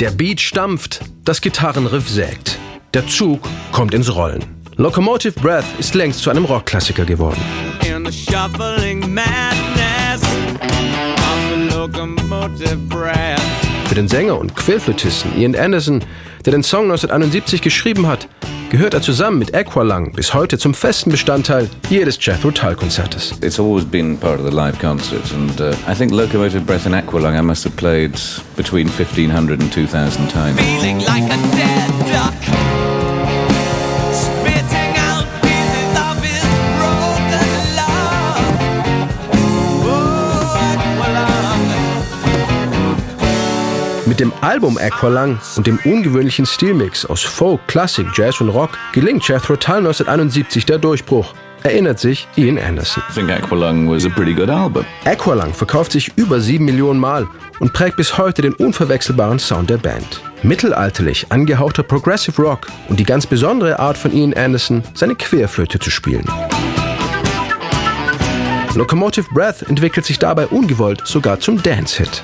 Der Beat stampft, das Gitarrenriff sägt. Der Zug kommt ins Rollen. Locomotive Breath ist längst zu einem Rockklassiker geworden. In the shuffling madness of the locomotive breath. Für den Sänger und Quillflötisten Ian Anderson, der den Song 1971 geschrieben hat, gehört er zusammen mit Aqualung bis heute zum festen Bestandteil jedes Jethro Tull Konzertes. It's always been part of the live concert and uh, I think Locomotive Breath and Aqualung I must have played between 1500 and 2000 times. Feeling like a dead duck. Mit dem Album Aqualung und dem ungewöhnlichen Stilmix aus Folk, Klassik, Jazz und Rock gelingt Jethro Tull 1971 der Durchbruch erinnert sich Ian Anderson. I think Aqualung was a pretty good album. Aqualung verkauft sich über sieben Millionen Mal und prägt bis heute den unverwechselbaren Sound der Band. Mittelalterlich angehauchter Progressive Rock und die ganz besondere Art von Ian Anderson, seine Querflöte zu spielen. Locomotive Breath entwickelt sich dabei ungewollt sogar zum Dance-Hit.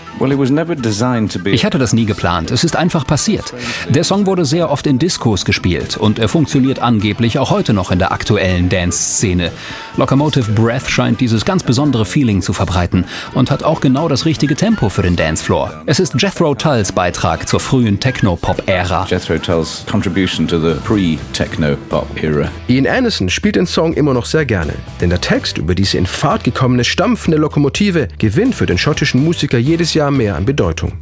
Ich hatte das nie geplant, es ist einfach passiert. Der Song wurde sehr oft in Diskos gespielt und er funktioniert angeblich auch heute noch in der aktuellen Dance-Szene. Locomotive Breath scheint dieses ganz besondere Feeling zu verbreiten und hat auch genau das richtige Tempo für den Dancefloor. Es ist Jethro Tulls Beitrag zur frühen Techno-Pop-Ära. Jethro Tulls contribution to the pre-Techno-Pop-Era. Ian Anderson spielt den Song immer noch sehr gerne, denn der Text über diese in Fahrt gekommene stampfende Lokomotive gewinnt für den schottischen Musiker jedes Jahr mehr an Bedeutung.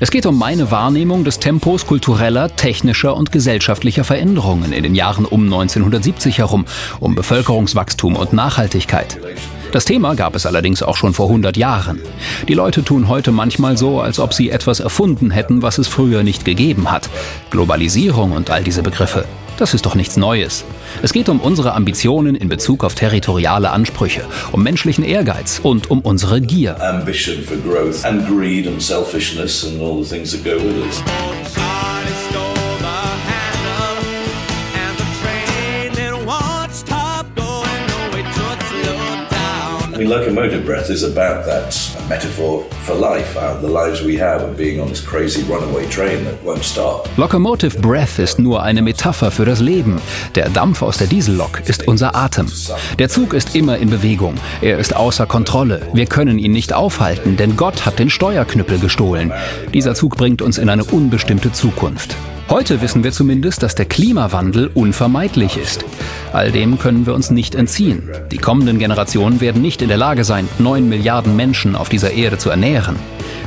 Es geht um meine Wahrnehmung des Tempos kultureller, technischer und gesellschaftlicher Veränderungen in den Jahren um 1970 herum, um Bevölkerungswachstum und Nachhaltigkeit. Das Thema gab es allerdings auch schon vor 100 Jahren. Die Leute tun heute manchmal so, als ob sie etwas erfunden hätten, was es früher nicht gegeben hat. Globalisierung und all diese Begriffe. Das ist doch nichts Neues. Es geht um unsere Ambitionen in Bezug auf territoriale Ansprüche, um menschlichen Ehrgeiz und um unsere Gier. Ambition for growth and greed and selfishness and all the things that go with it. I mean, locomotive breath is about that metaphor for life, uh, the lives we have of being on this crazy runaway train that won't stop. Locomotive Breath ist nur eine Metapher für das Leben. Der Dampf aus der Diesellok ist unser Atem. Der Zug ist immer in Bewegung. Er ist außer Kontrolle. Wir können ihn nicht aufhalten, denn Gott hat den Steuerknüppel gestohlen. Dieser Zug bringt uns in eine unbestimmte Zukunft. Heute wissen wir zumindest, dass der Klimawandel unvermeidlich ist. All dem können wir uns nicht entziehen. Die kommenden Generationen werden nicht in der Lage sein, 9 Milliarden Menschen auf dieser Erde zu ernähren.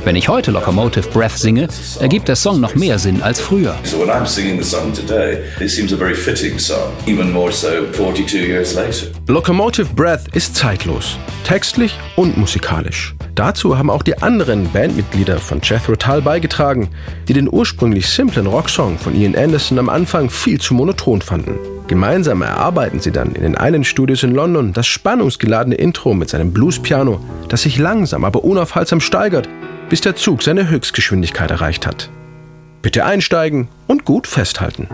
Wenn ich heute Locomotive Breath singe, ergibt der Song noch mehr Sinn als früher. So when I'm singing the song today, it seems a very fitting song, even more so 42 years later. Locomotive Breath ist zeitlos, textlich und musikalisch. Dazu haben auch die anderen Bandmitglieder von Jethro Tull beigetragen, die den ursprünglich simplen Rocksong von Ian Anderson am Anfang viel zu monoton fanden. Gemeinsam erarbeiten sie dann in den einen Studios in London das spannungsgeladene Intro mit seinem Bluespiano, das sich langsam aber unaufhaltsam steigert bis der Zug seine Höchstgeschwindigkeit erreicht hat. Bitte einsteigen und gut festhalten.